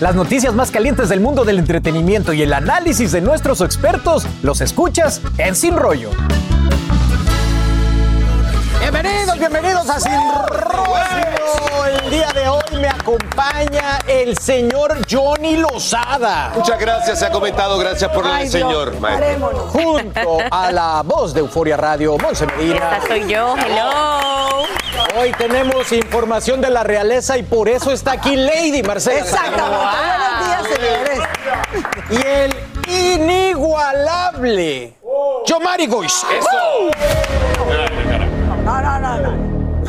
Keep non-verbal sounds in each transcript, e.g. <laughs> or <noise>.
Las noticias más calientes del mundo del entretenimiento y el análisis de nuestros expertos los escuchas en Sin Rollo. Bienvenidos, bienvenidos a Sin Rollo. El día de hoy me acompaña el señor Johnny Lozada. Muchas gracias, se ha comentado, gracias por el señor. maestro. Junto a la voz de Euforia Radio, Monse Medina. Esta soy yo, hello. Hoy tenemos información de la realeza y por eso está aquí Lady Marcela. Exactamente. Buenos días, señores. Y el inigualable Yomari Goiz. No, no, no, no.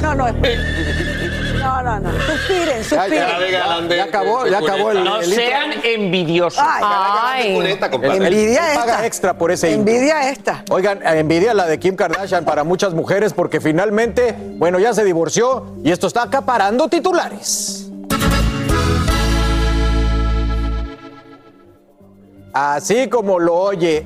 No, no. No, no, no. Suspiren, suspiren. ya, Ya acabó, ya acabó el, el Sean envidiosos. Ay, Ay. Envidia paga esta. extra por ese intro. Envidia esta. Oigan, eh, envidia la de Kim Kardashian para muchas mujeres porque finalmente, bueno, ya se divorció y esto está acaparando titulares. Así como lo oye,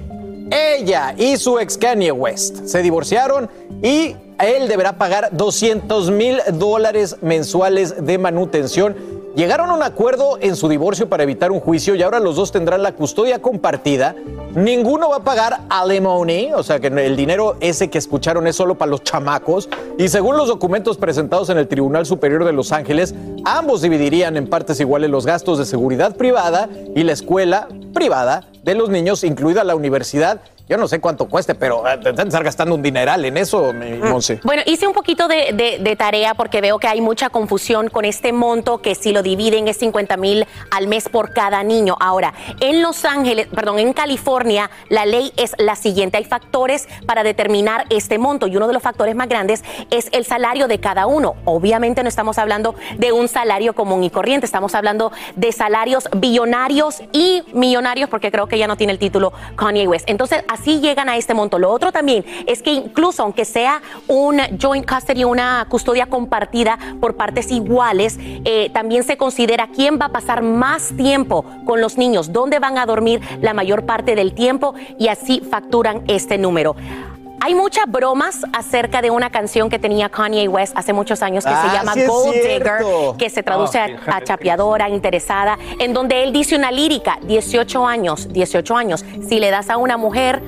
ella y su ex Kanye West se divorciaron y él deberá pagar 200 mil dólares mensuales de manutención. Llegaron a un acuerdo en su divorcio para evitar un juicio y ahora los dos tendrán la custodia compartida. Ninguno va a pagar alimony, o sea que el dinero ese que escucharon es solo para los chamacos. Y según los documentos presentados en el Tribunal Superior de Los Ángeles, ambos dividirían en partes iguales los gastos de seguridad privada y la escuela privada de los niños, incluida la universidad. Yo no sé cuánto cueste, pero eh, estar gastando un dineral en eso, mi Monse. Bueno, hice un poquito de, de- de tarea porque veo que hay mucha confusión con este monto que si lo dividen es 50 mil al mes por cada niño. Ahora, en Los Ángeles, perdón, en California, la ley es la siguiente. Hay factores para determinar este monto y uno de los factores más grandes es el salario de cada uno. Obviamente no estamos hablando de un salario común y corriente, estamos hablando de salarios billonarios y millonarios porque creo que ya no tiene el título Kanye West. Entonces, así llegan a este monto. Lo otro también es que incluso aunque sea un joint custody, una custodia compartida por partes iguales, eh, también se considera quién va a pasar más tiempo con los niños, dónde van a dormir la mayor parte del tiempo y así facturan este número. Hay muchas bromas acerca de una canción que tenía Kanye West hace muchos años que Ah, se llama sí es Gold. Digger, que se traduce Ah, a- chapeadora, interesada, en donde él dice una lírica, 18 años, 18 años, si le das a una mujer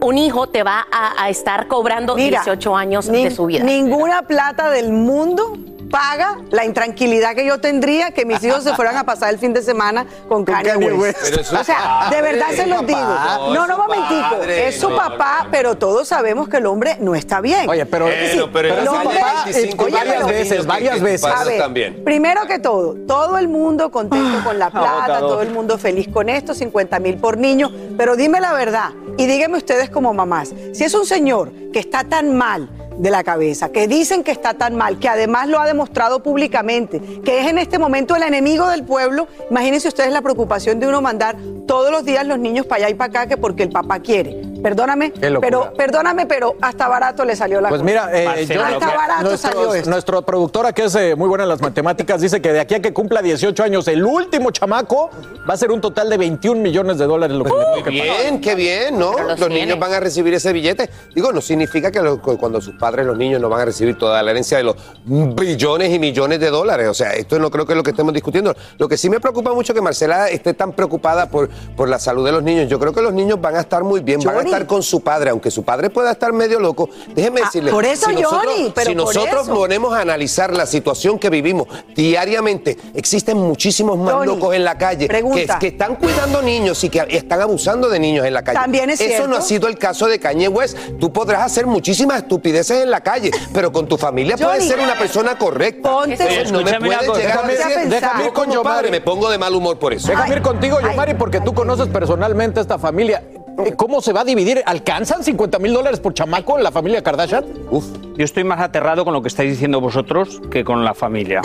un hijo, te va a, a estar cobrando Mira, 18 años de su vida. Ninguna plata del mundo paga la intranquilidad que yo tendría que mis hijos se fueran a pasar el fin de semana con Kanye, Kanye West. O sea, de verdad se los papá. digo. No, No, no, momentico. padre. Es su No, papá, no. pero todos sabemos que el hombre no está bien. Oye, pero, Bueno, sí, pero el su hombre- papá, eh, 25 varias veces, varias veces. A ver, también. primero que todo, todo el mundo contento <laughs> con la plata, todo el mundo feliz con esto, 50 mil por niño, pero dime la verdad y díganme ustedes como mamás, si es un señor que está tan mal de la cabeza, que dicen que está tan mal, que además lo ha demostrado públicamente, que es en este momento el enemigo del pueblo, imagínense ustedes la preocupación de uno mandar todos los días los niños para allá y para acá que porque el papá quiere. Perdóname, pero perdóname, pero hasta barato le salió la Pues cosa. mira, eh, yo- hasta barato salió nuestro, esto. nuestro productora, que es eh, muy buena en las matemáticas, dice que de aquí a que cumpla 18 años, el último chamaco va a ser un total de 21 millones de dólares lo que le tengo que pagar. Bien, qué bien, ¿no? Pero los niños van a recibir ese billete. Digo, no significa que lo- cuando sus padres, los niños, no van a recibir toda la herencia de los billones y millones de dólares. O sea, esto no creo que es lo que estemos discutiendo. Lo que sí me preocupa mucho que Marcela esté tan preocupada por, por la salud de los niños. Yo creo que los niños van a estar muy bien, van a. estar con su padre, aunque su padre pueda estar medio loco. Déjeme Ah, decirle. por eso, nosotros, Johnny, pero si por nosotros eso. ponemos a analizar la situación que vivimos diariamente, existen muchísimos más Johnny, locos en la calle que, pregunta. que están cuidando niños y que están abusando de niños en la calle. También es Eso cierto. no ha sido el caso de Kanye West. Tú podrás hacer muchísimas estupideces en la calle, pero con tu familia puedes ser una persona correcta. ponte- Eso no me puedes llegar a Déjame ir- decir. déjame ir Yo con Yomari. padre me pongo de mal humor por eso. Déjame Ay, ir contigo, Yomari, porque tú conoces personalmente a esta familia. Eh, ¿Cómo se va a dividir? ¿Alcanzan 50 mil dólares por chamaco en la familia Kardashian? Uf. Yo estoy más aterrado con lo que estáis diciendo vosotros que con la familia.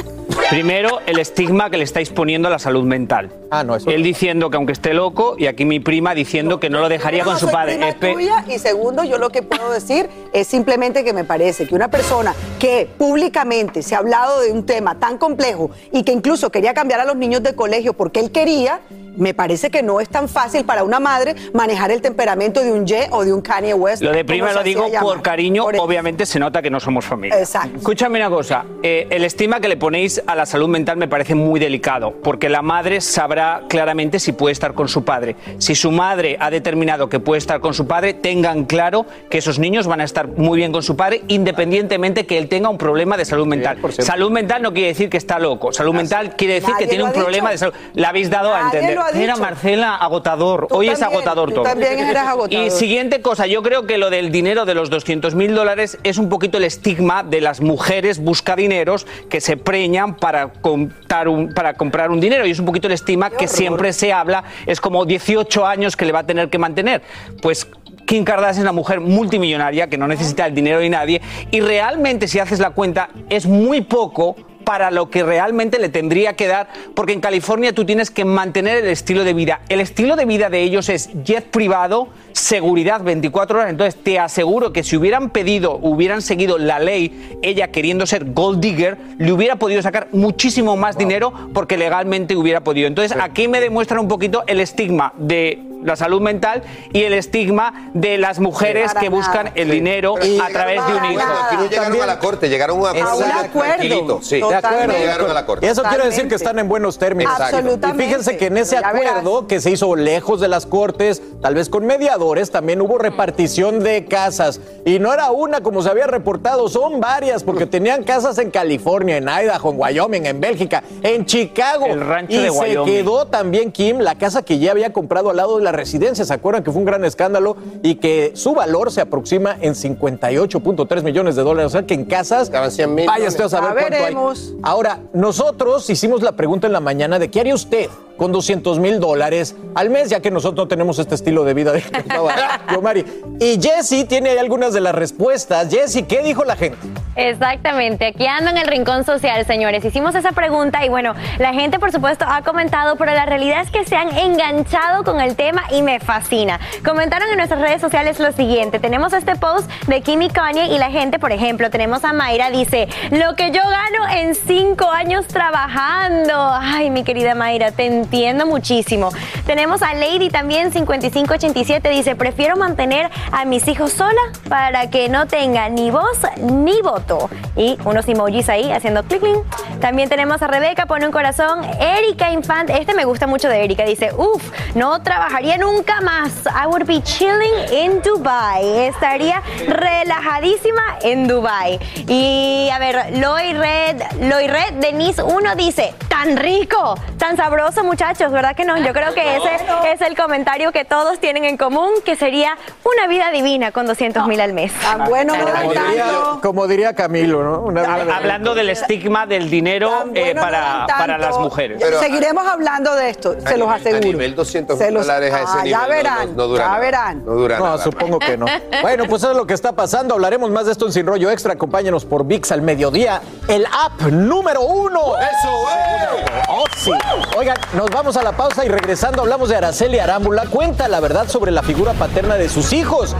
Primero, el estigma que le estáis poniendo a la salud mental. Ah, no, eso Él diciendo que aunque esté loco, y aquí mi prima diciendo que no lo dejaría con su padre. prima Espe- tuya, y segundo, yo lo que puedo decir es simplemente que me parece que una persona que públicamente se ha hablado de un tema tan complejo y que incluso quería cambiar a los niños de colegio porque él quería, me parece que no es tan fácil para una madre manejar el temperamento de un Ye o de un Kanye West. Lo de prima lo digo por cariño, obviamente se nota que no somos familia. Exacto. Escúchame una cosa, eh, el estima que le ponéis a la salud mental me parece muy delicado, porque la madre sabrá claramente si puede estar con su padre. Si su madre ha determinado que puede estar con su padre, tengan claro que esos niños van a estar muy bien con su padre, independientemente que él tenga un problema de salud mental. por cierto. Salud mental no quiere decir que está loco, salud mental quiere decir Nadie que tiene un problema dicho. de salud. La habéis dado a Nadie entender. ha Mira, dicho. Marcela, agotador. Tú Hoy es también, agotador tú todo. también eres <laughs> agotador. Y siguiente cosa, yo creo que lo del dinero de los 200 mil dólares es un poquito el estigma de las mujeres buscadineros que se preñan para, contar un- para comprar un dinero. Y es un poquito el estigma que siempre se habla, es como 18 años que le va a tener que mantener. Pues Kim Kardashian es una mujer multimillonaria que no necesita el dinero de nadie y realmente si haces la cuenta es muy poco para lo que realmente le tendría que dar, porque en California tú tienes que mantener el estilo de vida. El estilo de vida de ellos es jet privado, seguridad 24 horas. Entonces te aseguro que si hubieran pedido, hubieran seguido la ley, ella queriendo ser gold digger, le hubiera podido sacar muchísimo más dinero porque legalmente hubiera podido. Entonces aquí me demuestran un poquito el estigma de la salud mental y el estigma de las mujeres que buscan el dinero a través de un hijo. Bueno, aquí no llegaron También- a la corte, llegaron a un acuerdo. un acuerdo. tranquilito, Sí, De acuerdo. Totalmente. llegaron a la corte. Y eso quiere decir que están en buenos términos. Absolutamente. Y fíjense que en ese acuerdo que se hizo lejos de las cortes, tal vez con mediadores, también hubo repartición de casas. Y no era una como se había reportado, son varias, porque tenían casas en California, en Idaho, en Wyoming, en Bélgica, en Chicago. El rancho y de se Wyoming. quedó también Kim la casa que ya había comprado al lado de la residencia. ¿Se acuerdan que fue un gran escándalo? Y que su valor se aproxima en 58.3 millones de dólares. O sea que en casas, Estaban 100 mil vaya usted a saber cuánto hay. Ahora, nosotros hicimos la pregunta en la mañana de qué haría usted con 200 mil dólares al mes, ya que nosotros no tenemos este estilo de vida de. <laughs> Y Jesse tiene ahí algunas de las respuestas. Jesse, ¿qué dijo la gente? Exactamente, aquí ando en el rincón social, señores. Hicimos esa pregunta y bueno, la gente por supuesto ha comentado, pero la realidad es que se han enganchado con el tema y me fascina. Comentaron en nuestras redes sociales lo siguiente, tenemos este post de Kim y Kanye y la gente, por ejemplo, tenemos a Mayra, dice, lo que yo gano en cinco años trabajando. Ay, mi querida Mayra, te entiendo muchísimo. Tenemos a Lady también, 5587, dice, prefiero mantener a mis hijos sola para que no tenga ni voz ni voto. Y unos emojis ahí haciendo clic, clic. También tenemos a Rebeca, pone un corazón. Erika Infant, este me gusta mucho de Erika, dice, uff, no trabajaría nunca más. I would be chilling in Dubai. Estaría relajadísima en Dubai. Y a ver, Loy Red, Loy Red Denise 1 dice, tan rico, tan sabroso muchachos, ¿verdad que no? Yo creo que ese es el comentario que todos tienen en común, que sería una vida divina con 200 mil al mes. Tan bueno no Como diría, tanto. como diría Camilo, ¿no? Una- Hab- Hablando del estigma del dinero eh, bueno no para, para las mujeres. Pero- Seguiremos hablando de esto, se los nivel- aseguro. a nivel 200 Se los- dólares a ese Ah, nivel Ya no- verán, no- no dura ya nada. verán. No dura No, nada. supongo que no. <laughs> Bueno, pues eso es lo que está pasando. Hablaremos más de esto en Sin Rollo Extra. Acompáñenos por VIX al mediodía, el app número uno. Eso, eh. Oh, sí. Oigan, nos vamos a la pausa y regresando hablamos de Araceli Arámbula. Cuenta la verdad sobre la figura paterna de sus hijos.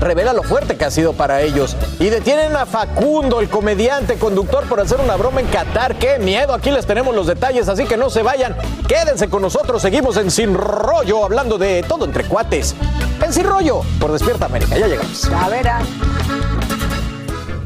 Revela lo fuerte que ha sido para ellos. Y detienen a Facundo, el comediante conductor, por hacer una broma en Qatar. ¡Qué miedo! Aquí les tenemos los detalles, así que no se vayan. Quédense con nosotros. Seguimos en Sin Rollo, hablando de todo entre cuates. En Sin Rollo, por Despierta América. Ya llegamos. Ya verán.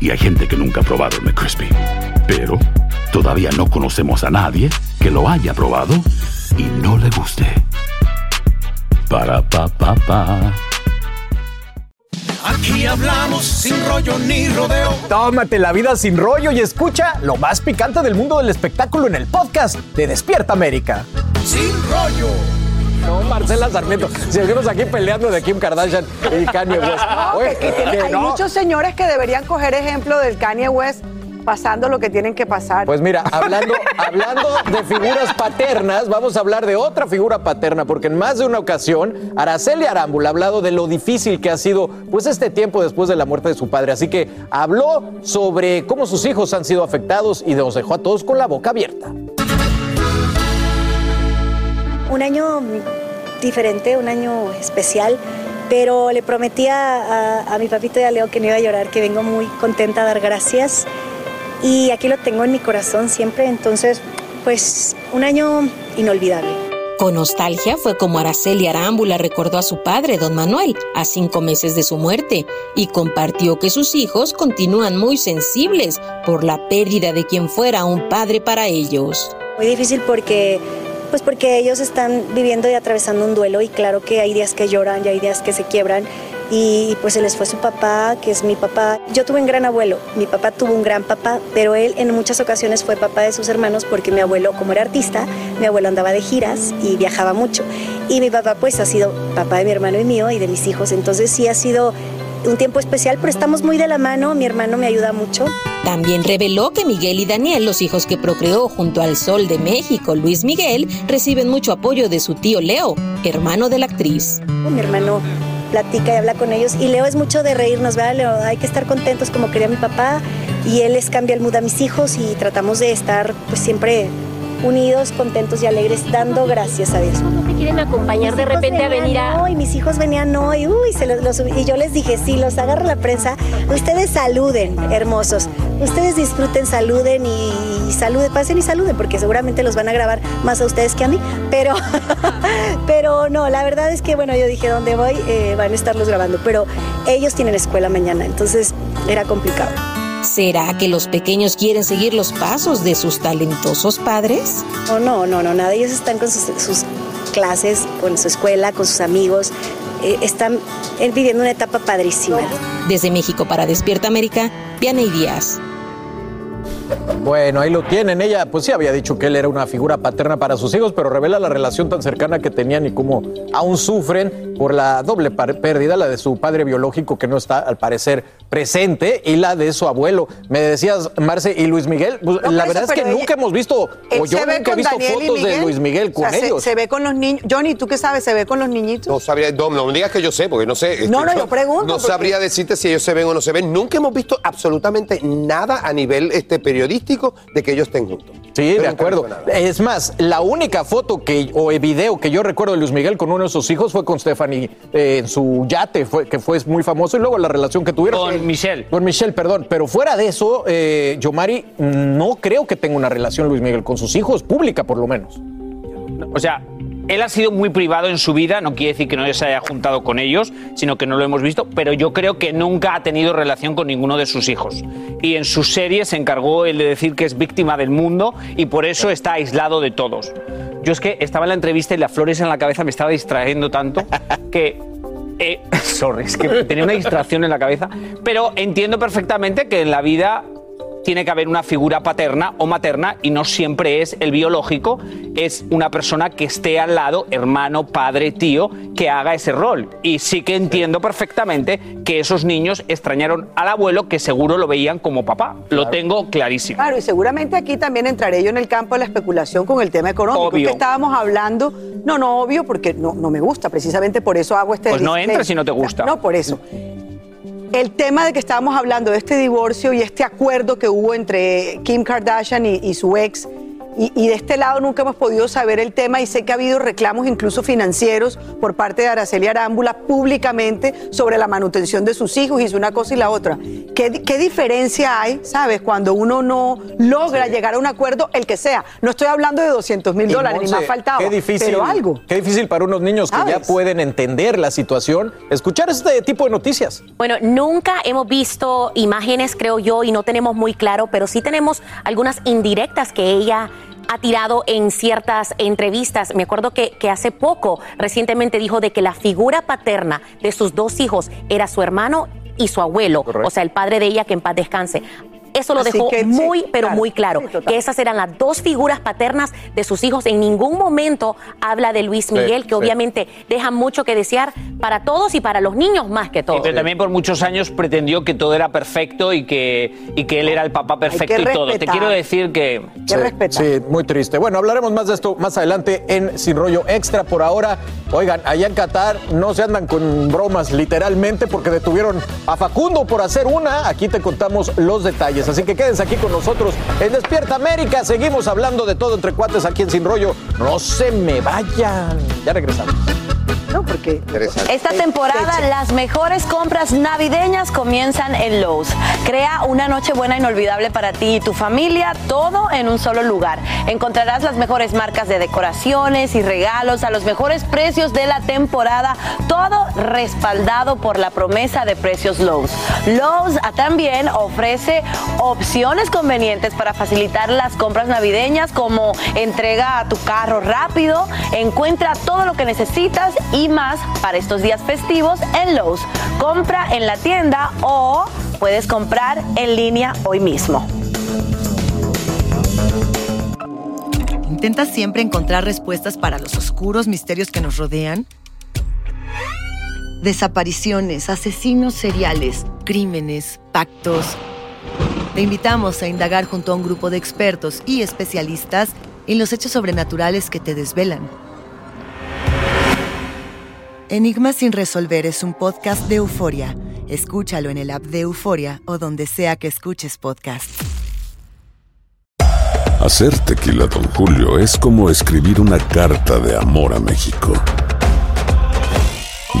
y hay gente que nunca ha probado el McCrispy. Pero todavía no conocemos a nadie que lo haya probado y no le guste. Para pa pa pa. Aquí hablamos sin rollo ni rodeo. Tómate la vida sin rollo y escucha lo más picante del mundo del espectáculo en el podcast de Despierta América. Sin rollo. No, Marcela Sarmiento. Seguimos aquí peleando de Kim Kardashian y Kanye West. No, Oye, que- que tiene- que hay no. muchos señores que deberían coger ejemplo del Kanye West pasando lo que tienen que pasar. Pues mira, hablando, hablando de figuras paternas, vamos a hablar de otra figura paterna, porque en más de una ocasión, Araceli Arámbula ha hablado de lo difícil que ha sido pues este tiempo después de la muerte de su padre. Así que habló sobre cómo sus hijos han sido afectados y nos dejó a todos con la boca abierta. Un año diferente, un año especial, pero le prometí a, a- a mi papito y a Leo que no iba a llorar, que vengo muy contenta a dar gracias. Y aquí lo tengo en mi corazón siempre, entonces, pues un año inolvidable. Con nostalgia fue como Araceli Arámbula recordó a su padre, don Manuel, a cinco meses de su muerte, y compartió que sus hijos continúan muy sensibles por la pérdida de quien fuera un padre para ellos. Muy difícil porque, pues porque ellos están viviendo y atravesando un duelo y claro que hay días que lloran y hay días que se quiebran y pues se les fue su papá, que es mi papá. Yo tuve un gran abuelo, mi papá tuvo un gran papá, pero él en muchas ocasiones fue papá de sus hermanos porque mi abuelo, como era artista, mi abuelo andaba de giras y viajaba mucho. Y mi papá pues ha sido papá de mi hermano y mío y de mis hijos, entonces sí ha sido un tiempo especial, pero estamos muy de la mano, mi hermano me ayuda mucho. También reveló que Miguel y Daniel, los hijos que procreó junto al Sol de México, Luis Miguel, reciben mucho apoyo de su tío Leo, hermano de la actriz. Mi hermano platica y habla con ellos y Leo es mucho de reírnos, ¿verdad? Leo, hay que estar contentos como quería mi papá y él les cambia el mood a mis hijos y tratamos de estar pues siempre unidos, contentos y alegres, dando gracias a Dios. ¿No te quieren acompañar de repente a venir a...? Hoy mis hijos venían hoy, uy, se los, los- y yo les dije, sí, los agarro la prensa, ustedes saluden, hermosos, ustedes disfruten, saluden y, y saluden, pasen y saluden, porque seguramente los van a grabar más a ustedes que a mí, pero, <laughs> pero no, la verdad es que, bueno, yo dije, ¿dónde voy? Eh, van a estarlos grabando, pero ellos tienen escuela mañana, entonces era complicado. ¿Será que los pequeños quieren seguir los pasos de sus talentosos padres? Oh, no, no, no, nada. Ellos están con sus, sus clases, con su escuela, con sus amigos. eh, están eh, viviendo una etapa padrísima. Desde México para Despierta América, Vianey Díaz. Bueno, ahí lo tienen. Ella, pues sí, había dicho que él era una figura paterna para sus hijos, pero revela la relación tan cercana que tenían y cómo aún sufren por la doble pérdida, la de su padre biológico que no está, al parecer, presente, y la de su abuelo. Me decías, Marce y Luis Miguel, pues, No, la verdad eso, es que nunca hemos visto, o yo se ve nunca he con visto Daniel y fotos de. Luis Miguel O con sea, ellos. Se, ve con los niños. Johnny, ¿tú qué sabes? ¿Se ve con los niñitos? No sabría, no, no me digas que yo sé, porque no sé. este, No, no, yo pregunto, No porque- sabría decirte si ellos se ven o no se ven. Nunca hemos visto absolutamente nada a nivel este, periodístico de que ellos estén juntos. Sí, Yo de acuerdo. Es más, la única foto que o video que yo recuerdo de Luis Miguel con uno de sus hijos fue con Stephanie eh, en su yate, fue, que fue muy famoso, y luego la relación que tuvieron. Con Michelle. Con Michelle, perdón. Pero fuera de eso, eh, Yomari, no creo que tenga una relación Luis Miguel con sus hijos, pública por lo menos. O sea, él ha sido muy privado en su vida, no quiere decir que no se haya juntado con ellos, sino que no lo hemos visto, pero yo creo que nunca ha tenido relación con ninguno de sus hijos. Y en su serie se encargó él de decir que es víctima del mundo y por eso está aislado de todos. Yo es que estaba en la entrevista y las flores en la cabeza me estaba distrayendo tanto <laughs> que eh, <laughs> sorry, es que tenía una distracción en la cabeza, pero entiendo perfectamente que en la vida tiene que haber una figura paterna o materna y no siempre es el biológico, es una persona que esté al lado, hermano, padre, tío, que haga ese rol. Y sí que entiendo perfectamente que esos niños extrañaron al abuelo que seguro lo veían como papá. Lo tengo clarísimo. Claro, y seguramente aquí también entraré yo en el campo de la especulación con el tema económico. Obvio. Que estábamos hablando, no, no, obvio, porque no, no me gusta, precisamente por eso hago este Pues no entres si no te gusta. No, por eso. El tema de que estábamos hablando de este divorcio y este acuerdo que hubo entre Kim Kardashian y, y su ex, y, y de este lado nunca hemos podido saber el tema y sé que ha habido reclamos incluso financieros por parte de Araceli Arámbula públicamente sobre la manutención de sus hijos y es una cosa y la otra. ¿Qué, qué diferencia hay, sabes, cuando uno no logra llegar a un acuerdo, el que sea? No estoy hablando de 200 mil dólares, ni Monse, más faltaba, Qué difícil, pero algo. Qué difícil para unos niños que ya pueden entender la situación, escuchar este tipo de noticias. Bueno, nunca hemos visto imágenes, creo yo, y no tenemos muy claro, pero sí tenemos algunas indirectas que ella ha tirado en ciertas entrevistas. Me acuerdo que, que hace poco, recientemente dijo de que la figura paterna de sus dos hijos era su hermano y su abuelo, o sea, el padre de ella que en paz descanse. Eso lo Así dejó que sí, muy, pero claro, muy claro, sí, que esas eran las dos figuras paternas de sus hijos. En ningún momento habla de Luis Sí, Miguel, que sí. obviamente deja mucho que desear para todos y para los niños más que Sí, todo. pero también por muchos años pretendió que todo era perfecto y que, y que él era el papá perfecto y todo. Te quiero decir que... Sí, Sí, muy triste. Bueno, hablaremos más de esto más adelante en Sin Rollo Extra. Por ahora, oigan, allá en Qatar no se andan con bromas literalmente porque detuvieron a Facundo por hacer una. Aquí te contamos los detalles. Así que quédense aquí con nosotros en Despierta América. Seguimos hablando de todo entre cuates aquí en Sin Rollo. No se me vayan. Ya regresamos. No, porque. Esta temporada las mejores compras navideñas comienzan en Lowe's. Crea una noche buena inolvidable para ti y tu familia, todo en un solo lugar. Encontrarás las mejores marcas de decoraciones y regalos a los mejores precios de la temporada, todo respaldado por la promesa de precios Lowe's. Lowe's también ofrece opciones convenientes para facilitar las compras navideñas como entrega a tu carro rápido, encuentra todo lo que necesitas y más para estos días festivos en Lowe's. Compra en la tienda o puedes comprar en línea hoy mismo. ¿Intentas siempre encontrar respuestas para los oscuros misterios que nos rodean? Desapariciones, asesinos seriales, crímenes, pactos. Te invitamos a indagar junto a un grupo de expertos y especialistas en los hechos sobrenaturales que te desvelan. Enigma sin resolver es un podcast de euforia. Escúchalo en el app de Euforia o donde sea que escuches podcast. Hacer tequila, Don Julio, es como escribir una carta de amor a México.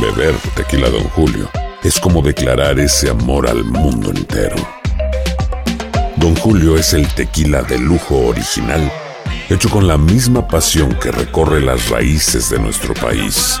Beber tequila, Don Julio, es como declarar ese amor al mundo entero. Don Julio es el tequila de lujo original, hecho con la misma pasión que recorre las raíces de nuestro país.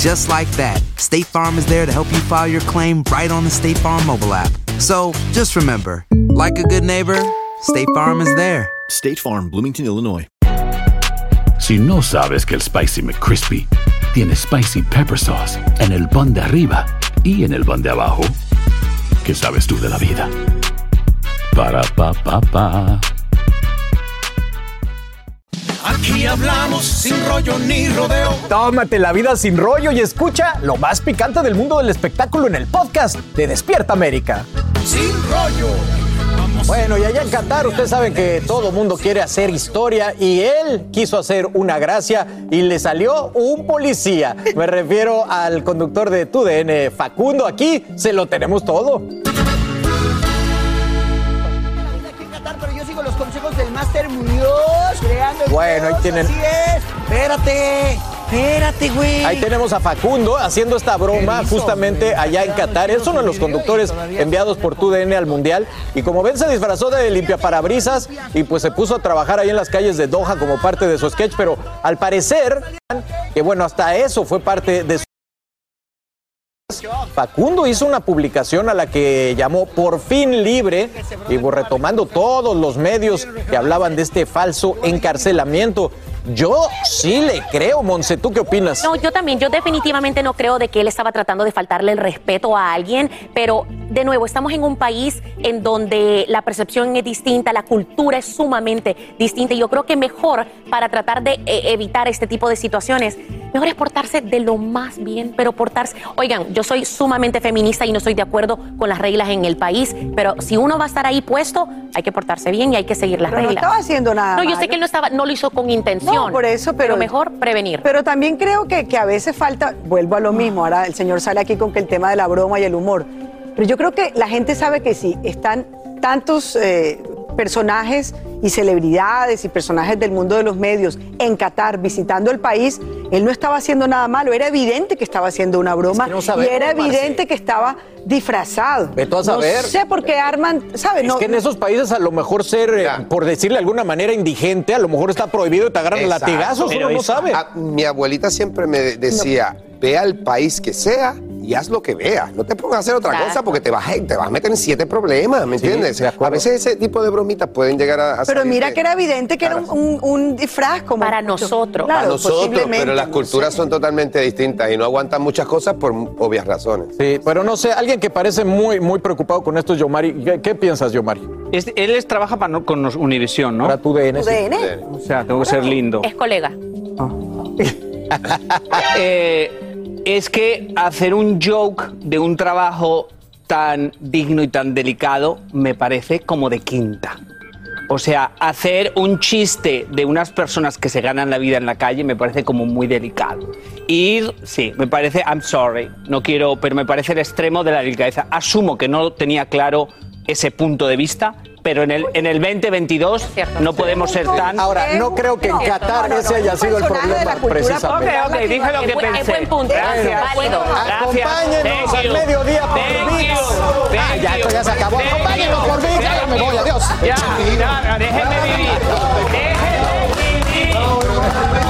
And just like that, State Farm is there to help you file your claim right on the State Farm mobile app. So just remember, like a good neighbor, State Farm is there. State Farm, Bloomington, Illinois. Si no sabes que el Spicy McCrispy tiene Spicy Pepper Sauce en el pan de arriba y en el pan de abajo, ¿qué sabes tú de la vida? Para, pa, pa, pa. Aquí hablamos sin rollo ni rodeo. Tómate la vida sin rollo y escucha lo más picante del mundo del espectáculo en el podcast de Despierta América. Sin rollo. Bueno, y allá en Qatar ustedes saben que todo mundo quiere hacer historia y él quiso hacer una gracia y le salió un policía. Me refiero al conductor de TUDN, Facundo. Aquí se lo tenemos todo. Master Muñoz, creando el Bueno, ahí tienen- Así es. Espérate, espérate, güey. Ahí tenemos a Facundo haciendo esta broma justamente allá en Qatar. Es uno de los conductores enviados por TUDN al Mundial. Y como ven, se disfrazó de limpiaparabrisas y pues se puso a trabajar ahí en las calles de Doha como parte de su sketch. Pero al parecer, que bueno, hasta eso fue parte de su... Facundo hizo una publicación a la que llamó Por fin libre y retomando todos los medios que hablaban de este falso encarcelamiento. Yo sí le creo, Monse, ¿tú qué opinas? No, yo también, yo definitivamente no creo de que él estaba tratando de faltarle el respeto a alguien, pero de nuevo, estamos en un país en donde la percepción es distinta, la cultura es sumamente distinta y yo creo que mejor para tratar de eh, evitar este tipo de situaciones, mejor es portarse de lo más bien, pero portarse, oigan, yo soy sumamente feminista y no estoy de acuerdo con las reglas en el país, pero si uno va a estar ahí puesto, hay que portarse bien y hay que seguir las Pero no reglas. estaba haciendo nada No, yo sé que él no estaba, no lo hizo con intención. No, por eso, pero, mejor prevenir. Pero también creo que, que a veces falta, vuelvo a lo mismo, ahora el señor sale aquí con que el tema de la broma y el humor, pero yo creo que la gente sabe que si están tantos eh, personajes y celebridades y personajes del mundo de los medios en Qatar visitando el país, él no estaba haciendo nada malo, era evidente que estaba haciendo una broma no y era Marce. evidente que estaba disfrazado. Ve tú a saber. No sé por qué arman, ¿sabes? Es No, que en esos países a lo mejor ser, eh, por decirle de alguna manera, indigente, a lo mejor está prohibido y te agarran Exacto. latigazos, uno no sabe. Ah, mi abuelita siempre me de- decía, ve al país que sea y haz lo que veas. No te pongas a hacer otra Exacto. cosa porque te vas, a, te vas a meter en siete problemas, ¿me entiendes? A veces ese tipo de bromitas pueden llegar a, a Pero mira de- que era evidente que era un, disfraz como... Para nosotros. Para nosotros, pero las culturas son totalmente distintas y no aguantan muchas cosas por obvias razones. Sí, pero no sé, alguien que parece muy, muy preocupado con esto es Yomari. ¿Qué, qué piensas, Yomari? Es- él es, trabaja para no- con Univisión, ¿no? Para tu DN. sí. DN. O sea, tengo que ser lindo. Es colega. <laughs> Eh, es que hacer un joke de un trabajo tan digno y tan delicado me parece como de quinta. O sea, hacer un chiste de unas personas que se ganan la vida en la calle me parece como muy delicado. Ir, sí, me parece, I'm sorry, no quiero, pero me parece el extremo de la delicadeza. Asumo que no tenía claro ese punto de vista, pero en el, en el 2022 no podemos ser tan... Ahora, no creo que en Qatar ese haya sido el problema precisamente. Ok, ok, dije lo que Buen- pensé. buen punto. Gracias. Válido. Gracias. Acompáñenos al mediodía por VIX. Ah, ya, esto ya se acabó. Acompáñenos por VIX. Ya me voy, adiós. Ya, ya, déjenme vivir. Déjenme vivir.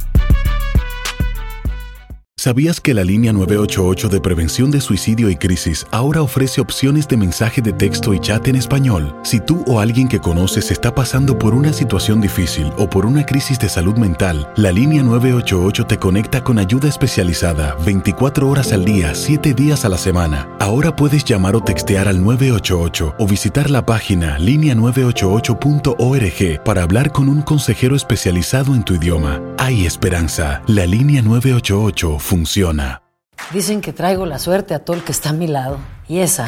¿Sabías que la línea 988 de prevención de suicidio y crisis ahora ofrece opciones de mensaje de texto y chat en español? Si tú o alguien que conoces está pasando por una situación difícil o por una crisis de salud mental, la línea 988 te conecta con ayuda especializada 24 horas al día, 7 días a la semana. Ahora puedes llamar o textear al 988 o visitar la página línea988.org para hablar con un consejero especializado en tu idioma. Hay esperanza. La línea 988 funciona. Dicen que traigo la suerte a todo el que está a mi lado. Y esa